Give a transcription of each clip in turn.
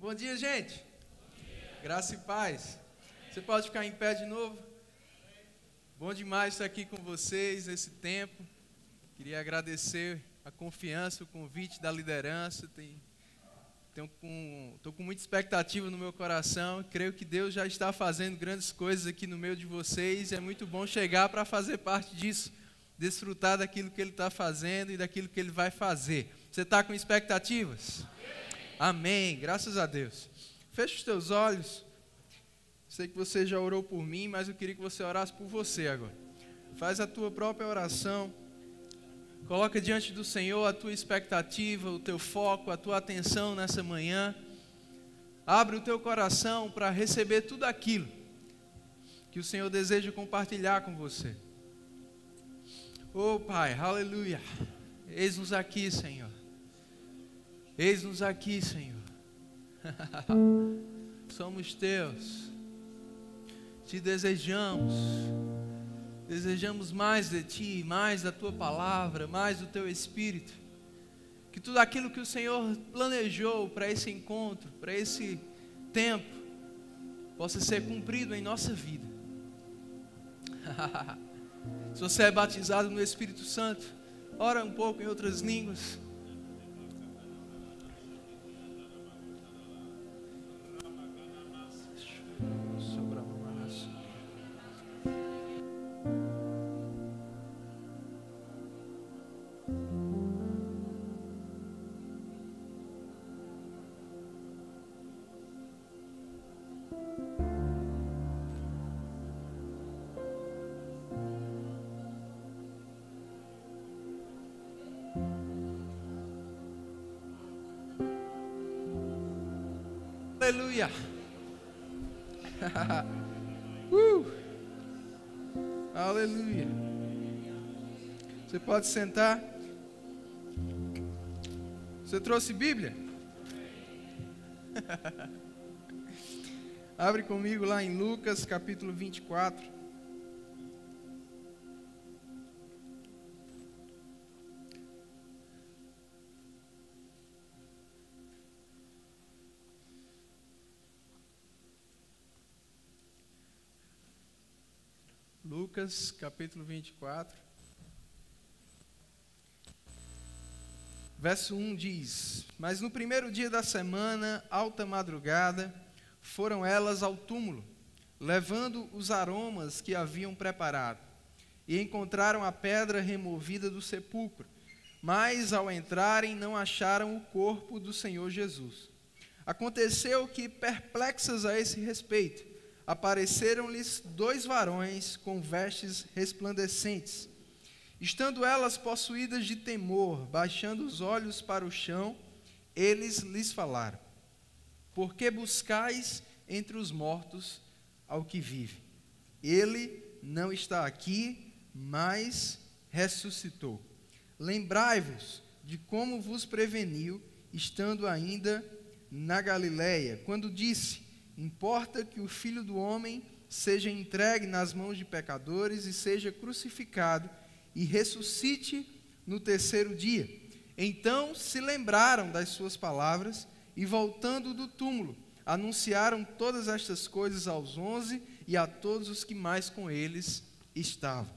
Bom dia, gente. Bom dia. Graça e paz. Você pode ficar em pé de novo? Bom demais estar aqui com vocês nesse tempo. Queria agradecer a confiança, o convite da liderança. Estou com, com muita expectativa no meu coração. Creio que Deus já está fazendo grandes coisas aqui no meio de vocês. É muito bom chegar para fazer parte disso, desfrutar daquilo que Ele está fazendo e daquilo que Ele vai fazer. Você está com expectativas? Amém. Graças a Deus. Feche os teus olhos. Sei que você já orou por mim, mas eu queria que você orasse por você agora. Faz a tua própria oração. Coloca diante do Senhor a tua expectativa, o teu foco, a tua atenção nessa manhã. Abre o teu coração para receber tudo aquilo que o Senhor deseja compartilhar com você. Oh Pai, aleluia. Eis-nos aqui, Senhor. Eis-nos aqui, Senhor. Somos teus. Te desejamos. Desejamos mais de ti, mais da tua palavra, mais do teu espírito. Que tudo aquilo que o Senhor planejou para esse encontro, para esse tempo, possa ser cumprido em nossa vida. Se você é batizado no Espírito Santo, ora um pouco em outras línguas. Aleluia. uh. Aleluia. Você pode sentar. Você trouxe Bíblia? Abre comigo lá em Lucas capítulo 24. Capítulo 24. Verso 1 diz: Mas no primeiro dia da semana, alta madrugada, foram elas ao túmulo, levando os aromas que haviam preparado, e encontraram a pedra removida do sepulcro. Mas ao entrarem, não acharam o corpo do Senhor Jesus. Aconteceu que, perplexas a esse respeito, apareceram-lhes dois varões com vestes resplandecentes. Estando elas possuídas de temor, baixando os olhos para o chão, eles lhes falaram: Por que buscais entre os mortos ao que vive? Ele não está aqui, mas ressuscitou. Lembrai-vos de como vos preveniu, estando ainda na Galiléia, quando disse: Importa que o filho do homem seja entregue nas mãos de pecadores e seja crucificado e ressuscite no terceiro dia. Então se lembraram das suas palavras e, voltando do túmulo, anunciaram todas estas coisas aos onze e a todos os que mais com eles estavam.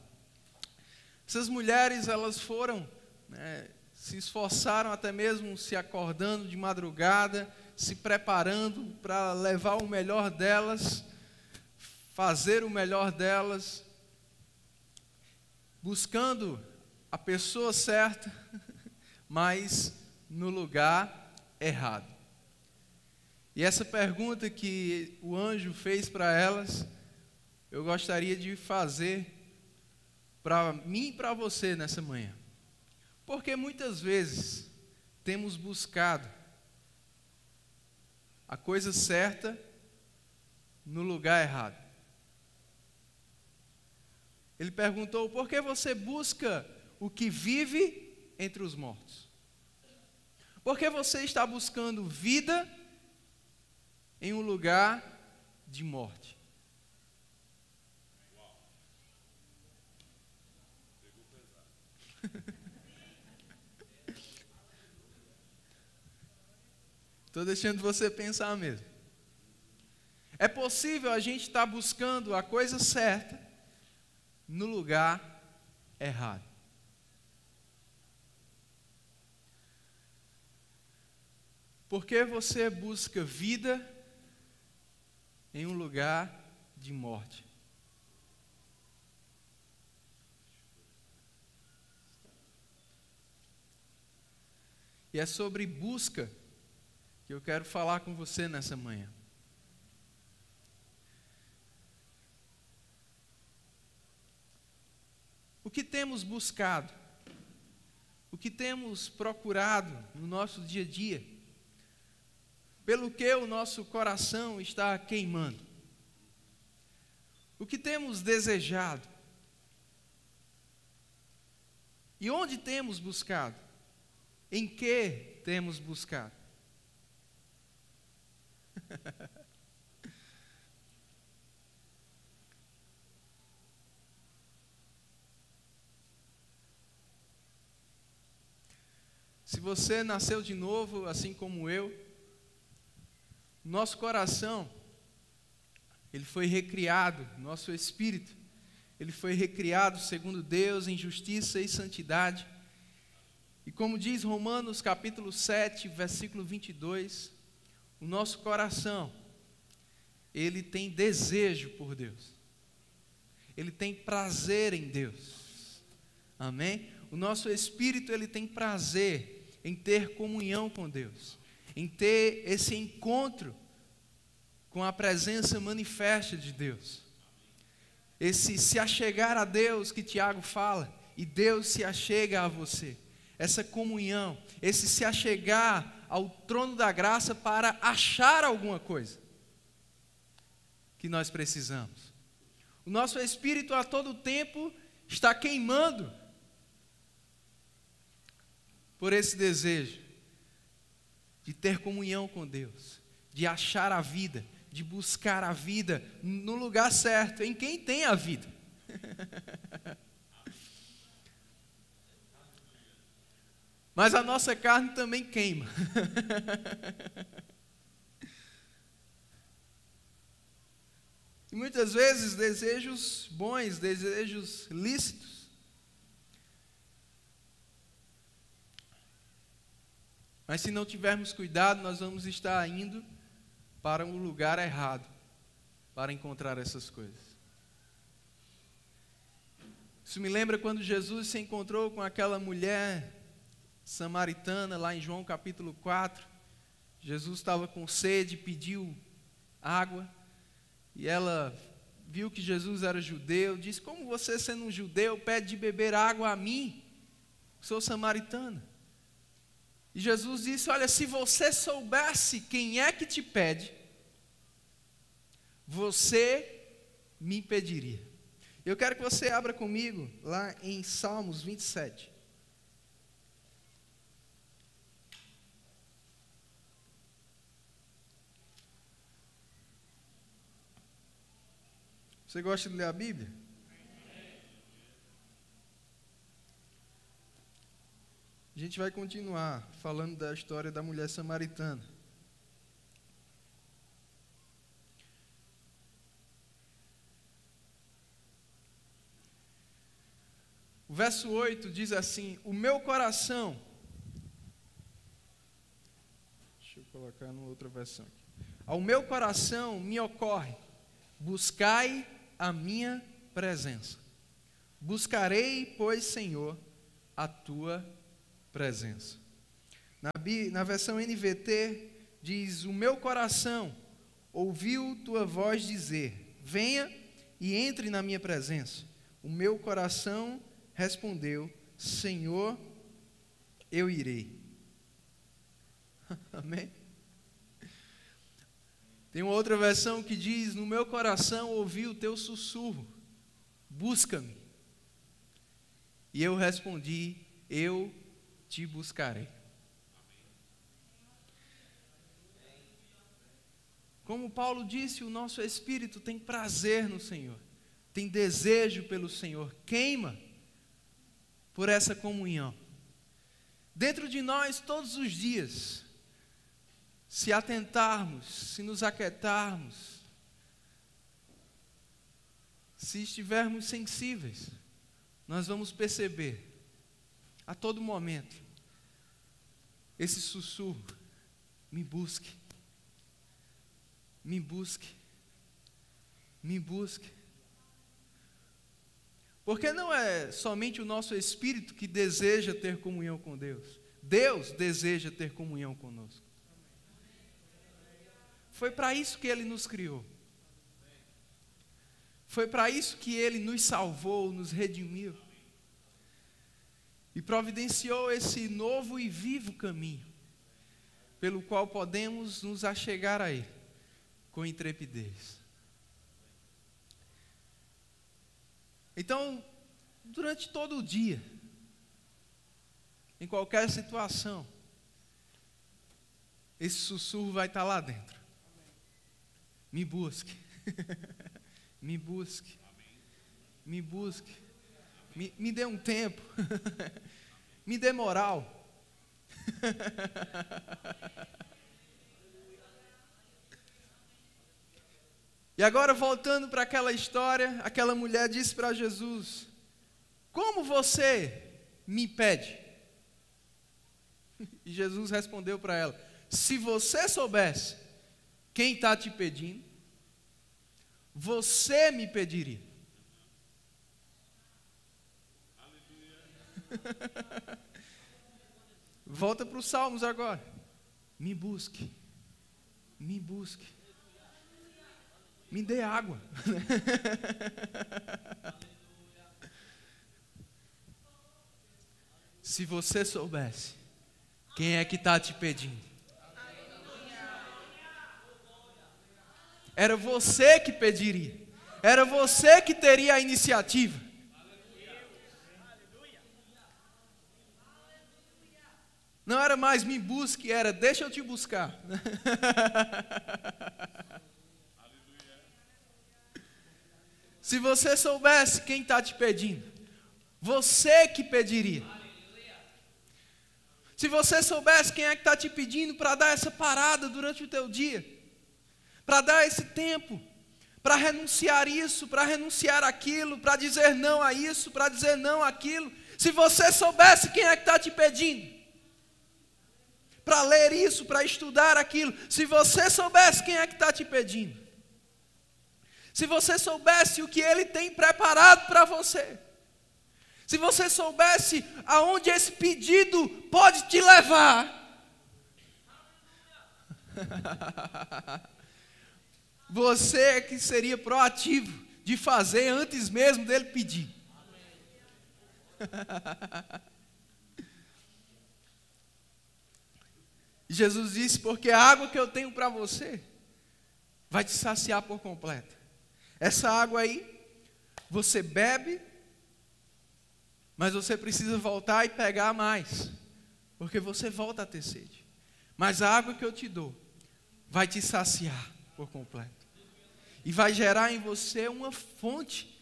Essas mulheres, elas foram, né, se esforçaram até mesmo se acordando de madrugada, se preparando para levar o melhor delas, fazer o melhor delas, buscando a pessoa certa, mas no lugar errado. E essa pergunta que o anjo fez para elas, eu gostaria de fazer para mim e para você nessa manhã. Porque muitas vezes temos buscado a coisa certa no lugar errado. Ele perguntou: por que você busca o que vive entre os mortos? Por que você está buscando vida em um lugar de morte? Estou deixando você pensar mesmo. É possível a gente estar tá buscando a coisa certa no lugar errado. Porque você busca vida em um lugar de morte. E é sobre busca que eu quero falar com você nessa manhã. O que temos buscado? O que temos procurado no nosso dia a dia? Pelo que o nosso coração está queimando? O que temos desejado? E onde temos buscado? Em que temos buscado? Se você nasceu de novo, assim como eu, nosso coração, ele foi recriado, nosso espírito, ele foi recriado segundo Deus em justiça e santidade. E como diz Romanos capítulo 7, versículo 22, o nosso coração, ele tem desejo por Deus. Ele tem prazer em Deus. Amém? O nosso espírito, ele tem prazer em ter comunhão com Deus, em ter esse encontro com a presença manifesta de Deus. Esse se achegar a Deus que Tiago fala, e Deus se achega a você essa comunhão, esse se achegar ao trono da graça para achar alguma coisa que nós precisamos. O nosso espírito a todo tempo está queimando por esse desejo de ter comunhão com Deus, de achar a vida, de buscar a vida no lugar certo, em quem tem a vida. Mas a nossa carne também queima. e muitas vezes desejos bons, desejos lícitos. Mas se não tivermos cuidado, nós vamos estar indo para um lugar errado para encontrar essas coisas. Isso me lembra quando Jesus se encontrou com aquela mulher samaritana, lá em João capítulo 4. Jesus estava com sede, pediu água, e ela viu que Jesus era judeu, disse: Como você, sendo um judeu, pede de beber água a mim? Sou samaritana. E Jesus disse: Olha, se você soubesse quem é que te pede, você me pediria. Eu quero que você abra comigo lá em Salmos 27. Você gosta de ler a Bíblia? A gente vai continuar falando da história da mulher samaritana. O verso 8 diz assim: O meu coração. Deixa eu colocar numa outra versão aqui. Ao meu coração me ocorre: buscai a minha presença. Buscarei, pois, Senhor, a tua presença. Na, na versão NVT diz: O meu coração ouviu tua voz dizer: Venha e entre na minha presença. O meu coração respondeu: Senhor, eu irei. Amém? Tem uma outra versão que diz: No meu coração ouvi o teu sussurro, busca-me. E eu respondi: Eu te buscarei. Como Paulo disse, o nosso espírito tem prazer no Senhor, tem desejo pelo Senhor, queima por essa comunhão. Dentro de nós, todos os dias, se atentarmos, se nos aquietarmos, se estivermos sensíveis, nós vamos perceber a todo momento esse sussurro: me busque, me busque, me busque. Porque não é somente o nosso espírito que deseja ter comunhão com Deus, Deus deseja ter comunhão conosco. Foi para isso que Ele nos criou. Foi para isso que Ele nos salvou, nos redimiu. E providenciou esse novo e vivo caminho, pelo qual podemos nos achegar a Ele com intrepidez. Então, durante todo o dia, em qualquer situação, esse sussurro vai estar lá dentro. Me busque. me busque. Me busque. Me, me dê um tempo. me dê moral. e agora, voltando para aquela história, aquela mulher disse para Jesus: Como você me pede? E Jesus respondeu para ela: Se você soubesse quem está te pedindo? Você me pediria. Volta para os Salmos agora. Me busque. Me busque. Me dê água. Se você soubesse quem é que está te pedindo, Era você que pediria. Era você que teria a iniciativa. Não era mais me busque, era deixa eu te buscar. Se você soubesse quem está te pedindo, você que pediria. Se você soubesse quem é que está te pedindo para dar essa parada durante o teu dia, para dar esse tempo, para renunciar isso, para renunciar aquilo, para dizer não a isso, para dizer não aquilo. Se você soubesse quem é que está te pedindo, para ler isso, para estudar aquilo, se você soubesse quem é que está te pedindo, se você soubesse o que ele tem preparado para você, se você soubesse aonde esse pedido pode te levar, Você é que seria proativo de fazer antes mesmo dele pedir. Jesus disse: Porque a água que eu tenho para você vai te saciar por completo. Essa água aí, você bebe, mas você precisa voltar e pegar mais, porque você volta a ter sede. Mas a água que eu te dou vai te saciar por completo e vai gerar em você uma fonte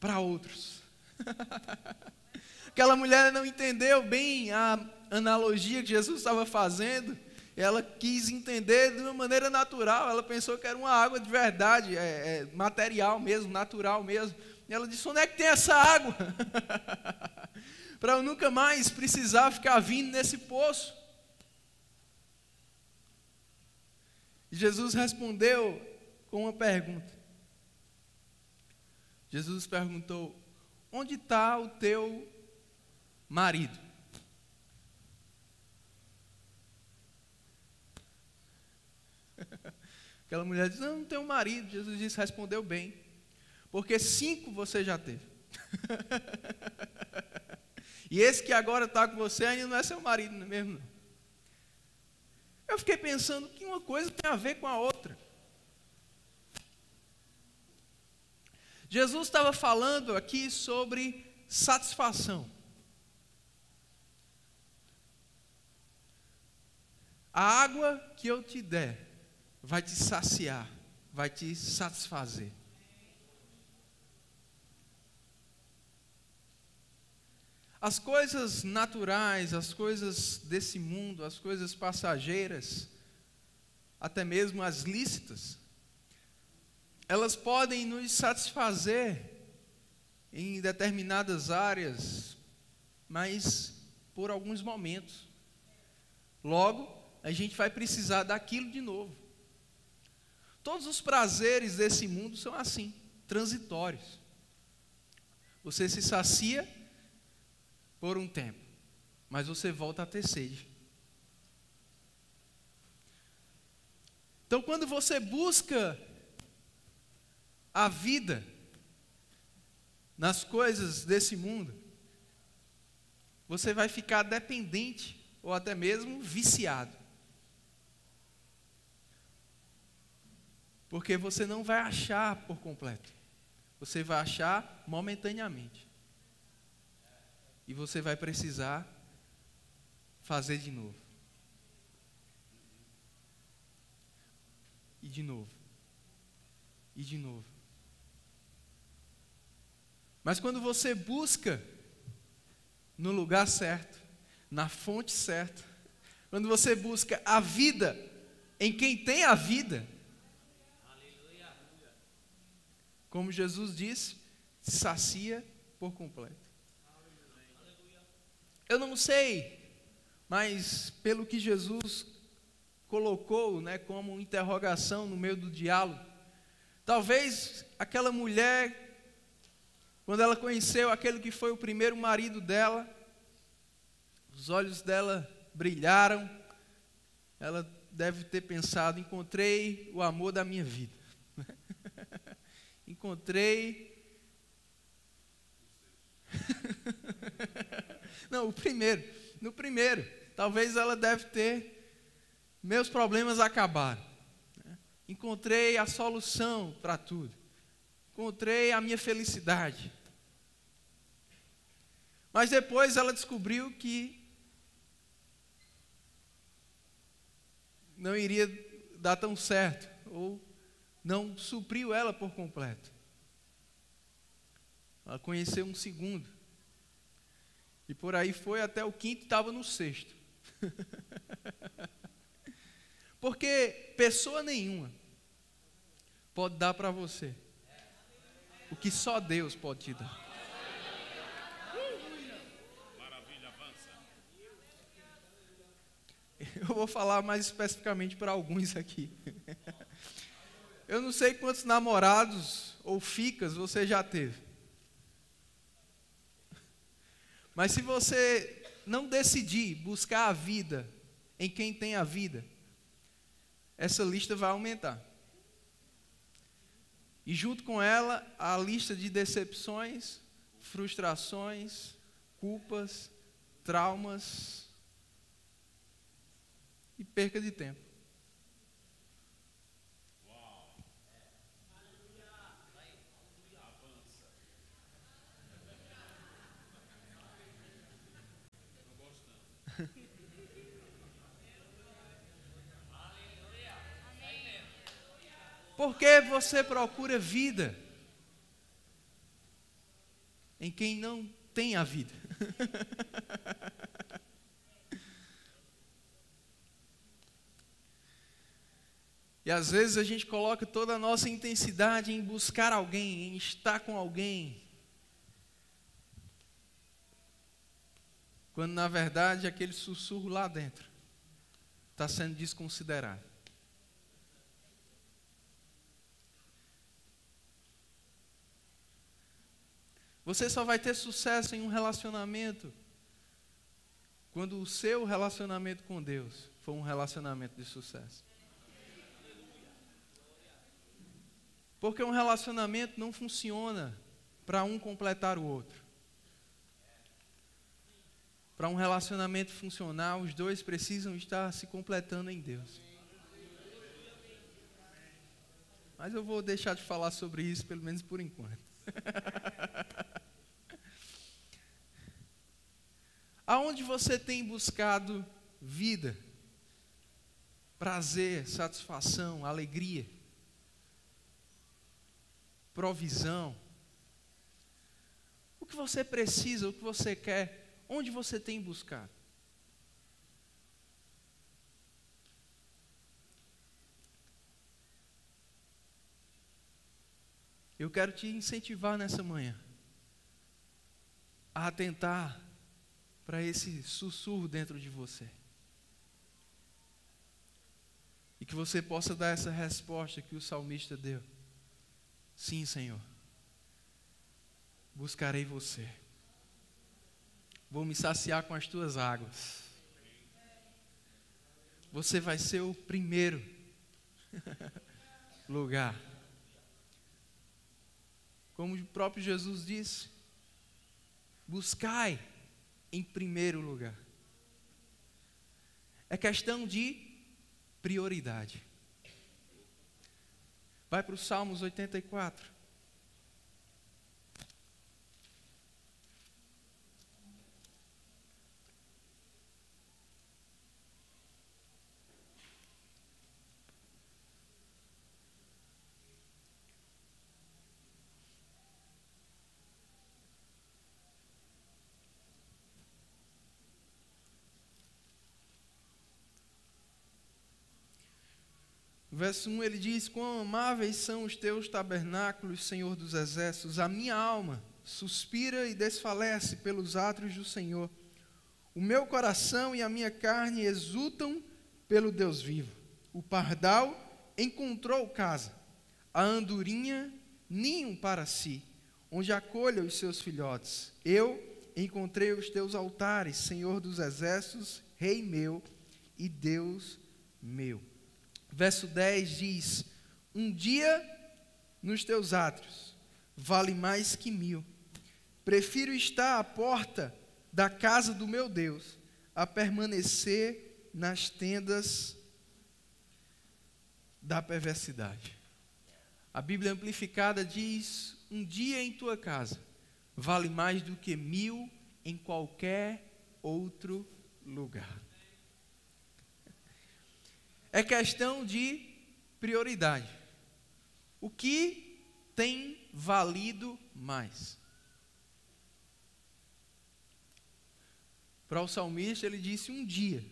para outros. Aquela mulher não entendeu bem a analogia que Jesus estava fazendo. Ela quis entender de uma maneira natural. Ela pensou que era uma água de verdade, é, é, material mesmo, natural mesmo. E ela disse: Onde é que tem essa água? Para eu nunca mais precisar ficar vindo nesse poço. Jesus respondeu com uma pergunta. Jesus perguntou: Onde está o teu marido? Aquela mulher diz: Não, não tenho marido. Jesus disse: Respondeu bem, porque cinco você já teve. e esse que agora está com você ainda não é seu marido não é mesmo. Eu fiquei pensando que uma coisa tem a ver com a outra. Jesus estava falando aqui sobre satisfação. A água que eu te der vai te saciar, vai te satisfazer. As coisas naturais, as coisas desse mundo, as coisas passageiras, até mesmo as lícitas, elas podem nos satisfazer em determinadas áreas, mas por alguns momentos. Logo, a gente vai precisar daquilo de novo. Todos os prazeres desse mundo são assim, transitórios. Você se sacia por um tempo, mas você volta a ter sede. Então, quando você busca a vida nas coisas desse mundo, você vai ficar dependente ou até mesmo viciado. Porque você não vai achar por completo. Você vai achar momentaneamente. E você vai precisar fazer de novo. E de novo. E de novo. Mas quando você busca no lugar certo, na fonte certa, quando você busca a vida em quem tem a vida, como Jesus disse, sacia por completo. Eu não sei, mas pelo que Jesus colocou, né, como interrogação no meio do diálogo, talvez aquela mulher quando ela conheceu aquele que foi o primeiro marido dela, os olhos dela brilharam. Ela deve ter pensado: encontrei o amor da minha vida. encontrei. Não, o primeiro. No primeiro. Talvez ela deve ter. Meus problemas acabaram. Encontrei a solução para tudo encontrei a minha felicidade. Mas depois ela descobriu que não iria dar tão certo, ou não supriu ela por completo. Ela conheceu um segundo. E por aí foi até o quinto, estava no sexto. Porque pessoa nenhuma pode dar para você o que só Deus pode te dar. Eu vou falar mais especificamente para alguns aqui. Eu não sei quantos namorados ou ficas você já teve. Mas se você não decidir buscar a vida em quem tem a vida, essa lista vai aumentar. E junto com ela, a lista de decepções, frustrações, culpas, traumas e perca de tempo. Por que você procura vida em quem não tem a vida? e às vezes a gente coloca toda a nossa intensidade em buscar alguém, em estar com alguém. Quando na verdade aquele sussurro lá dentro está sendo desconsiderado. Você só vai ter sucesso em um relacionamento quando o seu relacionamento com Deus for um relacionamento de sucesso. Porque um relacionamento não funciona para um completar o outro. Para um relacionamento funcionar, os dois precisam estar se completando em Deus. Mas eu vou deixar de falar sobre isso, pelo menos por enquanto. Aonde você tem buscado vida, prazer, satisfação, alegria, provisão. O que você precisa, o que você quer, onde você tem buscado? Eu quero te incentivar nessa manhã a atentar para esse sussurro dentro de você. E que você possa dar essa resposta que o salmista deu. Sim, Senhor. Buscarei você. Vou me saciar com as tuas águas. Você vai ser o primeiro lugar. Como o próprio Jesus disse, buscai em primeiro lugar. É questão de prioridade. Vai para o Salmos 84. Verso 1 ele diz: Quão amáveis são os teus tabernáculos, Senhor dos exércitos, a minha alma suspira e desfalece pelos átrios do Senhor. O meu coração e a minha carne exultam pelo Deus vivo. O pardal encontrou casa, a andorinha ninho para si, onde acolha os seus filhotes. Eu encontrei os teus altares, Senhor dos exércitos, Rei meu e Deus meu verso 10 diz: Um dia nos teus átrios vale mais que mil. Prefiro estar à porta da casa do meu Deus a permanecer nas tendas da perversidade. A Bíblia Amplificada diz: Um dia em tua casa vale mais do que mil em qualquer outro lugar. É questão de prioridade. O que tem valido mais? Para o salmista, ele disse: Um dia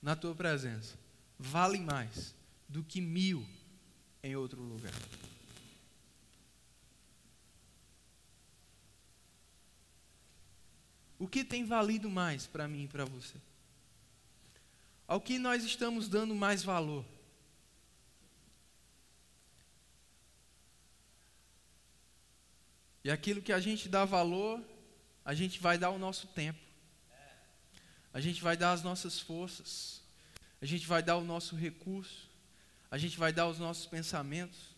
na tua presença vale mais do que mil em outro lugar. O que tem valido mais para mim e para você? Ao que nós estamos dando mais valor? E aquilo que a gente dá valor, a gente vai dar o nosso tempo. A gente vai dar as nossas forças. A gente vai dar o nosso recurso. A gente vai dar os nossos pensamentos.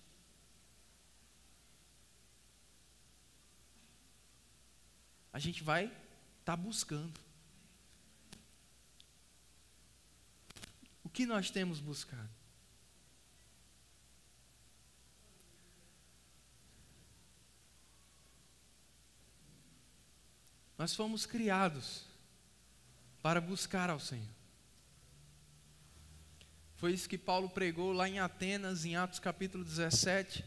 A gente vai estar tá buscando. Que nós temos buscado? Nós fomos criados para buscar ao Senhor. Foi isso que Paulo pregou lá em Atenas, em Atos capítulo 17.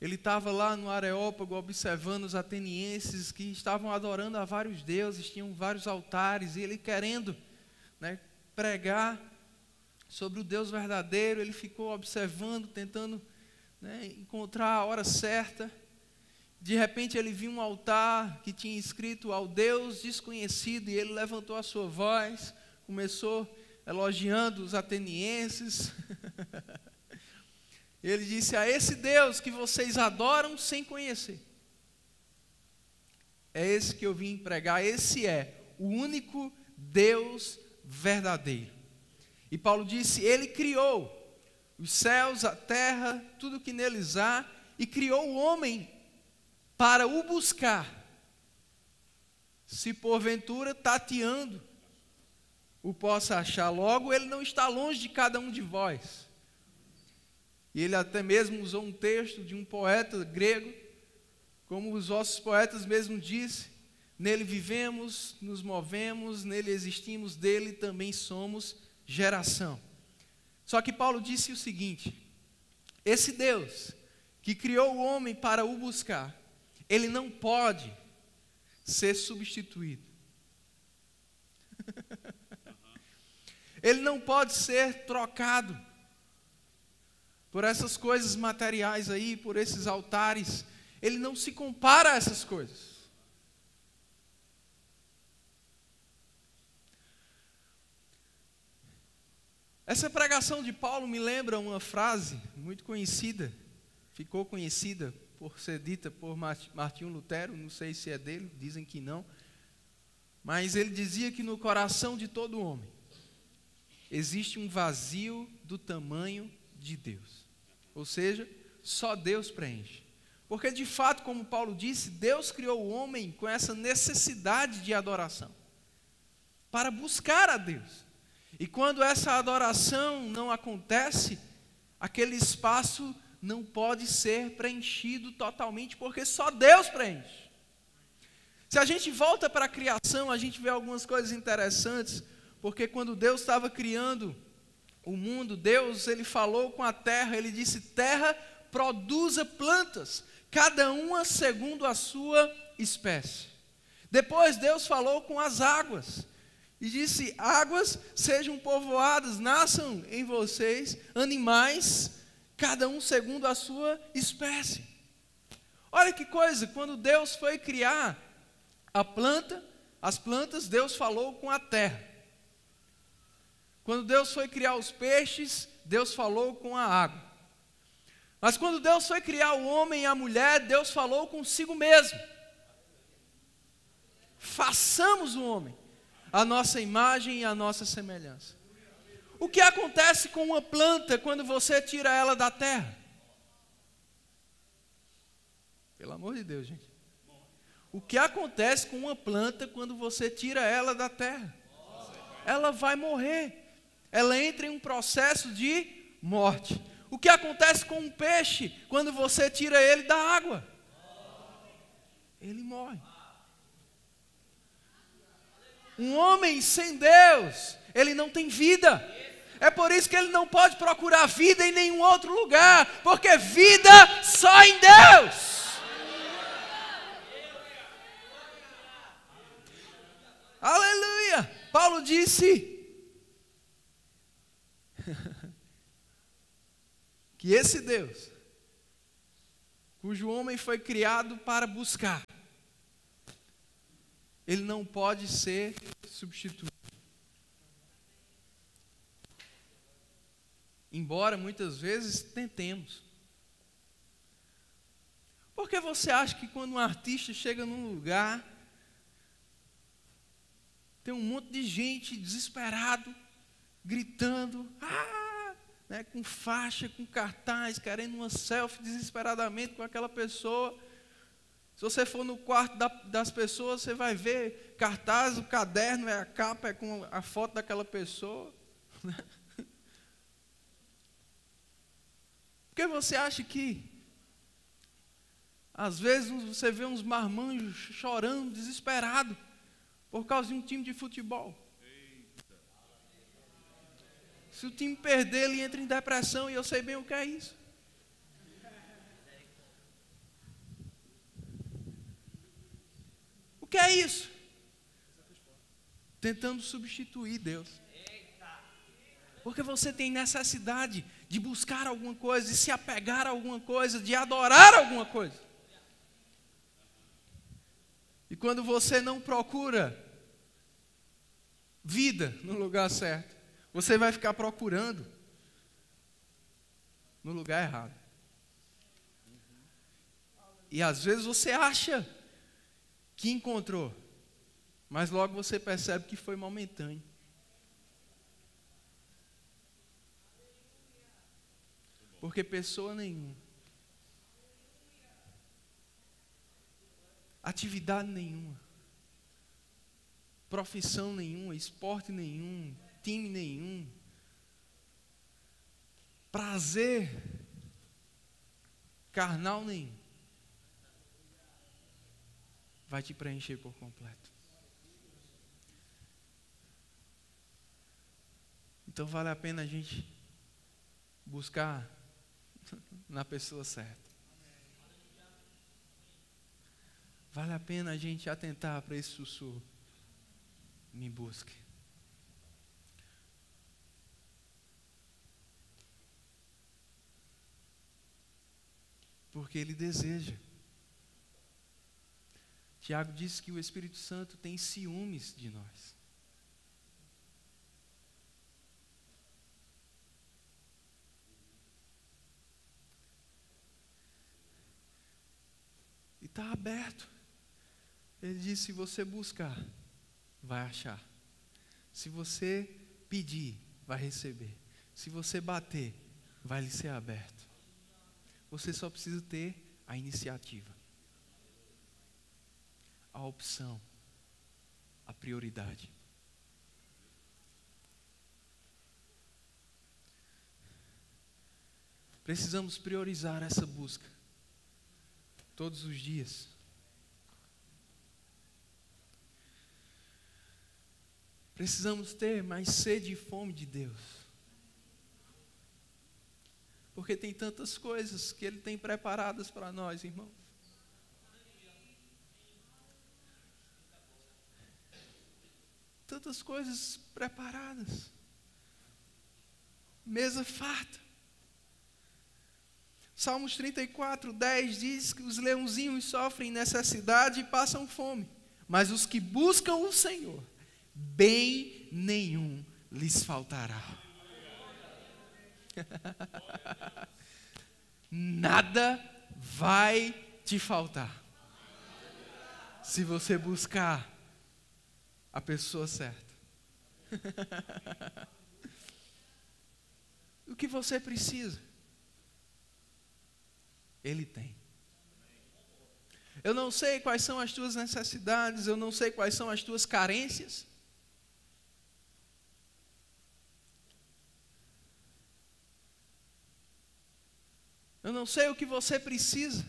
Ele estava lá no Areópago observando os atenienses que estavam adorando a vários deuses, tinham vários altares, e ele querendo né, pregar sobre o Deus verdadeiro, ele ficou observando, tentando né, encontrar a hora certa. De repente ele viu um altar que tinha escrito ao Deus desconhecido e ele levantou a sua voz, começou elogiando os atenienses. ele disse: A esse Deus que vocês adoram sem conhecer, é esse que eu vim pregar, esse é o único Deus verdadeiro. E Paulo disse: Ele criou os céus, a terra, tudo que neles há, e criou o homem para o buscar. Se porventura tateando o possa achar, logo ele não está longe de cada um de vós. E ele até mesmo usou um texto de um poeta grego, como os vossos poetas mesmo disse: Nele vivemos, nos movemos, nele existimos, dele também somos geração. Só que Paulo disse o seguinte: esse Deus que criou o homem para o buscar, ele não pode ser substituído. ele não pode ser trocado. por essas coisas materiais aí, por esses altares. Ele não se compara a essas coisas. Essa pregação de Paulo me lembra uma frase muito conhecida, ficou conhecida por ser dita por Martinho Lutero, não sei se é dele, dizem que não, mas ele dizia que no coração de todo homem existe um vazio do tamanho de Deus. Ou seja, só Deus preenche. Porque de fato, como Paulo disse, Deus criou o homem com essa necessidade de adoração para buscar a Deus. E quando essa adoração não acontece, aquele espaço não pode ser preenchido totalmente, porque só Deus preenche. Se a gente volta para a criação, a gente vê algumas coisas interessantes, porque quando Deus estava criando o mundo, Deus ele falou com a terra, ele disse: "Terra, produza plantas, cada uma segundo a sua espécie". Depois Deus falou com as águas. E disse: Águas sejam povoadas, nasçam em vocês animais, cada um segundo a sua espécie. Olha que coisa, quando Deus foi criar a planta, as plantas, Deus falou com a terra. Quando Deus foi criar os peixes, Deus falou com a água. Mas quando Deus foi criar o homem e a mulher, Deus falou consigo mesmo. Façamos o homem a nossa imagem e a nossa semelhança. O que acontece com uma planta quando você tira ela da terra? Pelo amor de Deus, gente. O que acontece com uma planta quando você tira ela da terra? Ela vai morrer. Ela entra em um processo de morte. O que acontece com um peixe quando você tira ele da água? Ele morre. Um homem sem Deus, ele não tem vida. É por isso que ele não pode procurar vida em nenhum outro lugar, porque vida só em Deus. Aleluia! Paulo disse que esse Deus, cujo homem foi criado para buscar, ele não pode ser substituído. Embora muitas vezes tentemos. Porque você acha que quando um artista chega num lugar, tem um monte de gente desesperado, gritando, ah! né, com faixa, com cartaz, querendo uma selfie desesperadamente com aquela pessoa. Se você for no quarto da, das pessoas, você vai ver cartaz, o caderno é a capa, é com a foto daquela pessoa. Né? Por que você acha que às vezes você vê uns marmanjos chorando, desesperado, por causa de um time de futebol? Se o time perder, ele entra em depressão e eu sei bem o que é isso. Que é isso? Tentando substituir Deus. Porque você tem necessidade de buscar alguma coisa, de se apegar a alguma coisa, de adorar alguma coisa. E quando você não procura vida no lugar certo, você vai ficar procurando no lugar errado. E às vezes você acha que encontrou, mas logo você percebe que foi momentâneo. Porque pessoa nenhuma, atividade nenhuma, profissão nenhuma, esporte nenhum, time nenhum, prazer carnal nenhum vai te preencher por completo. Então vale a pena a gente buscar na pessoa certa. Vale a pena a gente atentar para esse sussurro. Me busque. porque Ele deseja. Tiago disse que o Espírito Santo tem ciúmes de nós. E está aberto. Ele disse: se você buscar, vai achar. Se você pedir, vai receber. Se você bater, vai lhe ser aberto. Você só precisa ter a iniciativa, a opção, a prioridade. Precisamos priorizar essa busca todos os dias. Precisamos ter mais sede e fome de Deus. Porque tem tantas coisas que Ele tem preparadas para nós, irmãos. Tantas coisas preparadas. Mesa farta. Salmos 34, 10 diz que os leãozinhos sofrem necessidade e passam fome, mas os que buscam o Senhor bem nenhum lhes faltará. Nada vai te faltar. Se você buscar a pessoa certa. o que você precisa? Ele tem. Eu não sei quais são as tuas necessidades, eu não sei quais são as tuas carências. Eu não sei o que você precisa,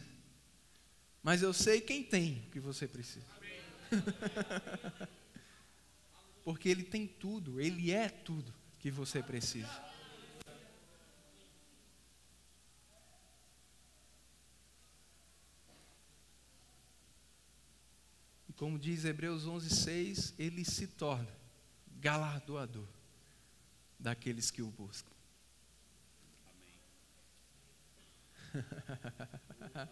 mas eu sei quem tem o que você precisa. Porque Ele tem tudo, Ele é tudo que você precisa. E como diz Hebreus 11:6, Ele se torna galardoador daqueles que o buscam.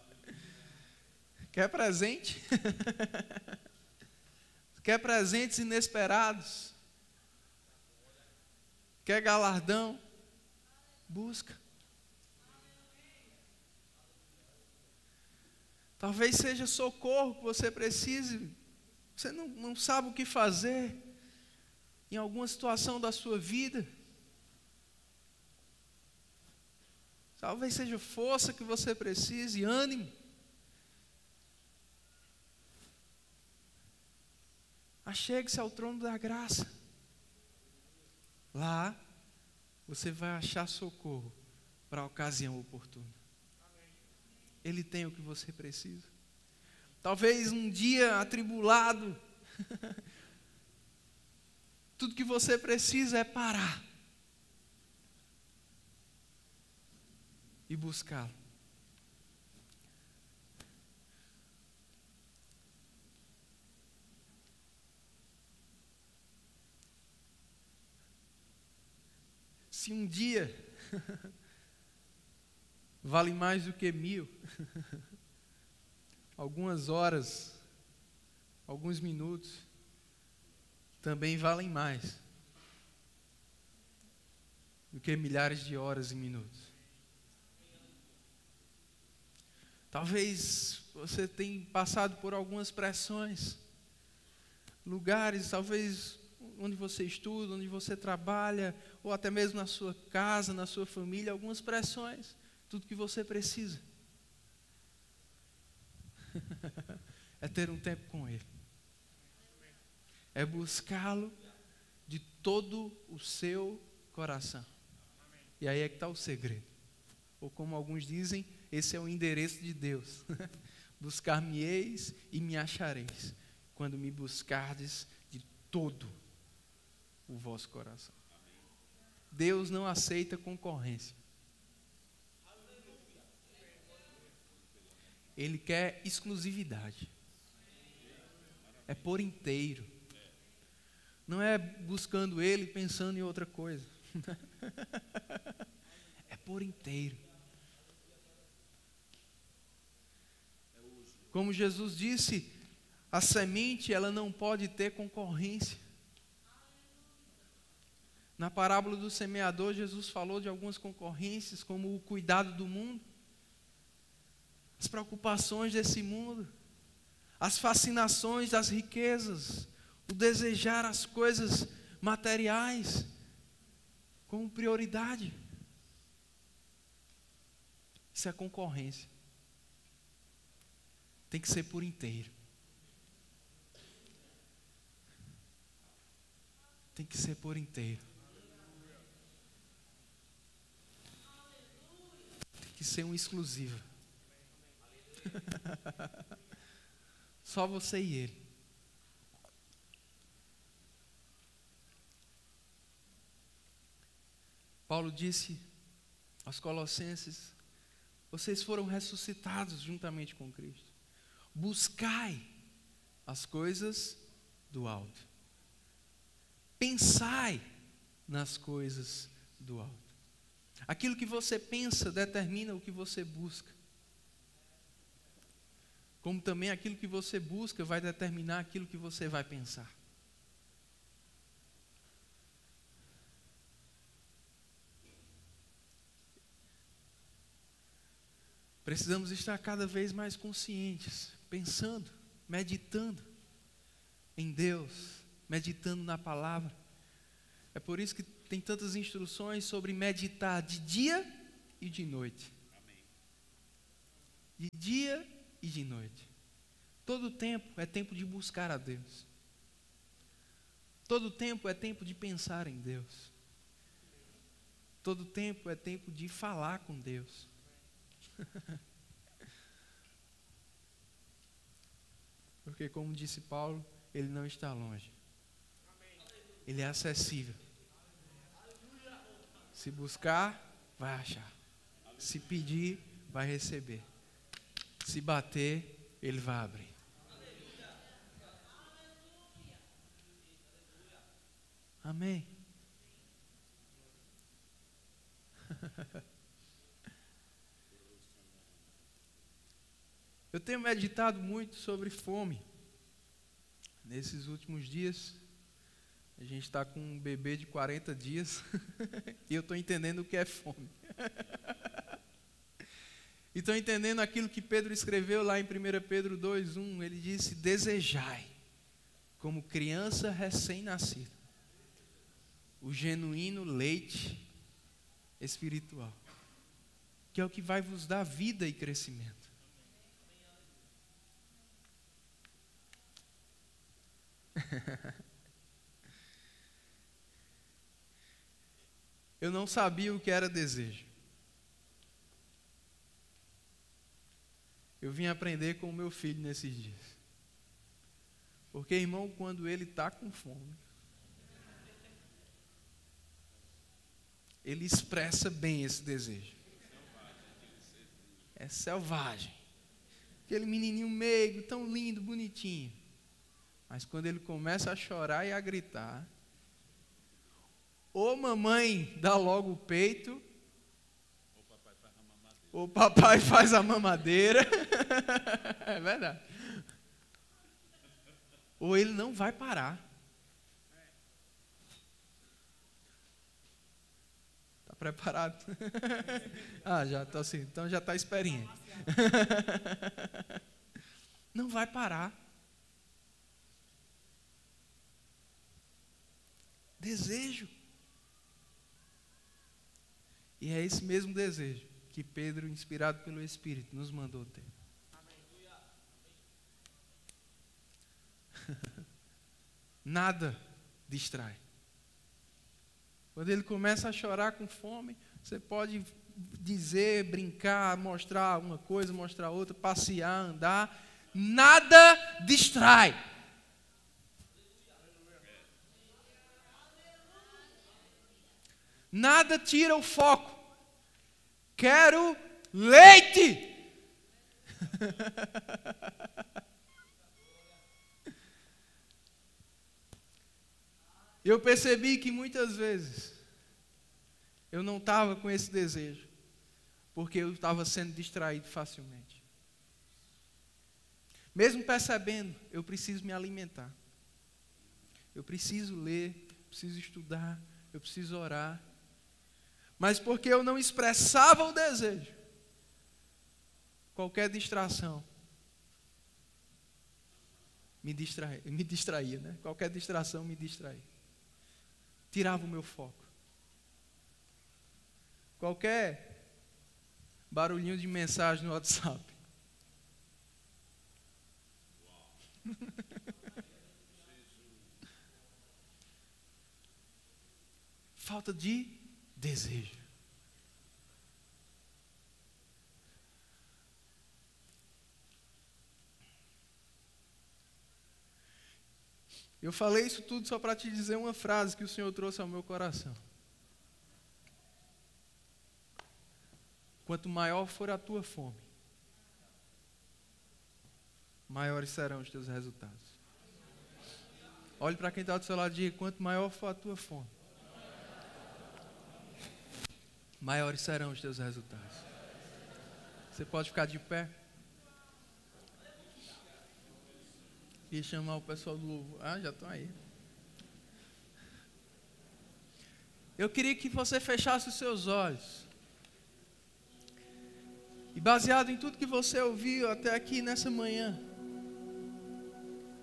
Quer presente? Quer presentes inesperados? Quer galardão? Busca. Talvez seja socorro que você precise. Você não, não sabe o que fazer em alguma situação da sua vida. Talvez seja força que você precise, ânimo. Achegue-se ao trono da graça. Lá você vai achar socorro para a ocasião oportuna. Ele tem o que você precisa. Talvez um dia atribulado, tudo que você precisa é parar e buscá-lo. Se um dia vale mais do que mil, algumas horas, alguns minutos, também valem mais do que milhares de horas e minutos. Talvez você tenha passado por algumas pressões, lugares, talvez onde você estuda, onde você trabalha, ou até mesmo na sua casa, na sua família, algumas pressões, tudo que você precisa. é ter um tempo com Ele, é buscá-lo de todo o seu coração. E aí é que está o segredo. Ou como alguns dizem, esse é o endereço de Deus. Buscar-me-eis e me achareis, quando me buscardes de todo o vosso coração. Deus não aceita concorrência. Ele quer exclusividade. É por inteiro. Não é buscando Ele pensando em outra coisa. é por inteiro. Como Jesus disse, a semente ela não pode ter concorrência. Na parábola do semeador, Jesus falou de algumas concorrências, como o cuidado do mundo, as preocupações desse mundo, as fascinações das riquezas, o desejar as coisas materiais como prioridade. Isso é concorrência. Tem que ser por inteiro. Tem que ser por inteiro. Que ser um exclusivo. Só você e ele. Paulo disse aos Colossenses: Vocês foram ressuscitados juntamente com Cristo. Buscai as coisas do alto. Pensai nas coisas do alto. Aquilo que você pensa determina o que você busca. Como também aquilo que você busca vai determinar aquilo que você vai pensar. Precisamos estar cada vez mais conscientes, pensando, meditando em Deus, meditando na palavra. É por isso que tem tantas instruções sobre meditar de dia e de noite. De dia e de noite. Todo tempo é tempo de buscar a Deus. Todo tempo é tempo de pensar em Deus. Todo tempo é tempo de falar com Deus. Porque, como disse Paulo, ele não está longe. Ele é acessível. Se buscar, vai achar. Se pedir, vai receber. Se bater, ele vai abrir. Amém. Eu tenho meditado muito sobre fome. Nesses últimos dias, a gente está com um bebê de 40 dias e eu estou entendendo o que é fome. e estou entendendo aquilo que Pedro escreveu lá em 1 Pedro 2,1. Ele disse: Desejai, como criança recém-nascida, o genuíno leite espiritual, que é o que vai vos dar vida e crescimento. Eu não sabia o que era desejo. Eu vim aprender com o meu filho nesses dias. Porque, irmão, quando ele está com fome, ele expressa bem esse desejo. É selvagem. Aquele menininho meigo, tão lindo, bonitinho. Mas quando ele começa a chorar e a gritar, ou mamãe dá logo o peito, ou papai faz a mamadeira. é verdade. Ou ele não vai parar. Está preparado? ah, já está assim. Então já está experiente. não vai parar. Desejo. E é esse mesmo desejo que Pedro, inspirado pelo Espírito, nos mandou ter. Nada distrai. Quando ele começa a chorar com fome, você pode dizer, brincar, mostrar uma coisa, mostrar outra, passear, andar. Nada distrai. Nada tira o foco. Quero leite. Eu percebi que muitas vezes eu não estava com esse desejo, porque eu estava sendo distraído facilmente. Mesmo percebendo, eu preciso me alimentar. Eu preciso ler, preciso estudar, eu preciso orar. Mas porque eu não expressava o desejo, qualquer distração me distraía, me distraía, né? Qualquer distração me distraía. Tirava o meu foco. Qualquer barulhinho de mensagem no WhatsApp. Falta de desejo. Eu falei isso tudo só para te dizer uma frase que o Senhor trouxe ao meu coração. Quanto maior for a tua fome, maiores serão os teus resultados. Olhe para quem está do seu lado e diga: quanto maior for a tua fome, maiores serão os teus resultados. Você pode ficar de pé? E chamar o pessoal do. Ah, já estão aí. Eu queria que você fechasse os seus olhos. E baseado em tudo que você ouviu até aqui nessa manhã,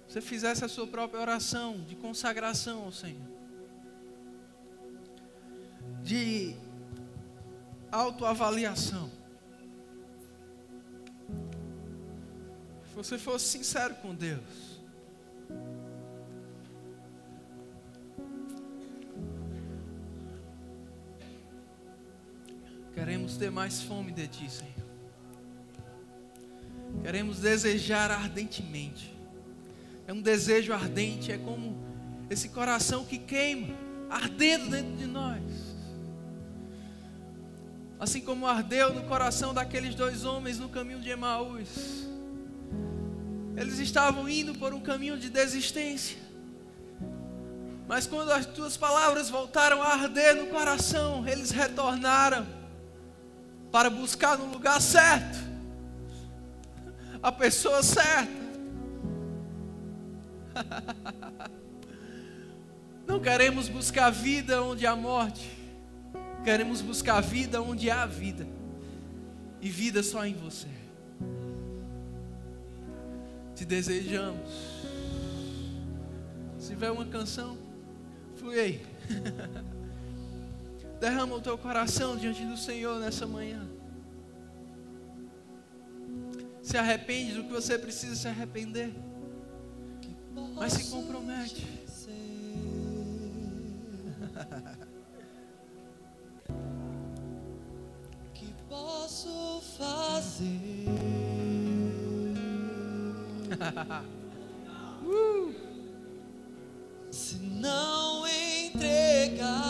você fizesse a sua própria oração de consagração ao Senhor. De autoavaliação. Se você fosse sincero com Deus. Queremos ter mais fome de Ti, Senhor. Queremos desejar ardentemente. É um desejo ardente, é como esse coração que queima, ardendo dentro de nós. Assim como ardeu no coração daqueles dois homens no caminho de Emaús. Eles estavam indo por um caminho de desistência. Mas quando as tuas palavras voltaram a arder no coração, eles retornaram para buscar no lugar certo, a pessoa certa. Não queremos buscar vida onde há morte, queremos buscar vida onde há vida, e vida só em você. Te desejamos. Se tiver uma canção, flui aí. Derrama o teu coração diante do Senhor nessa manhã. Se arrepende do que você precisa se arrepender. Mas se compromete. posso fazer. uh! Se não entregar.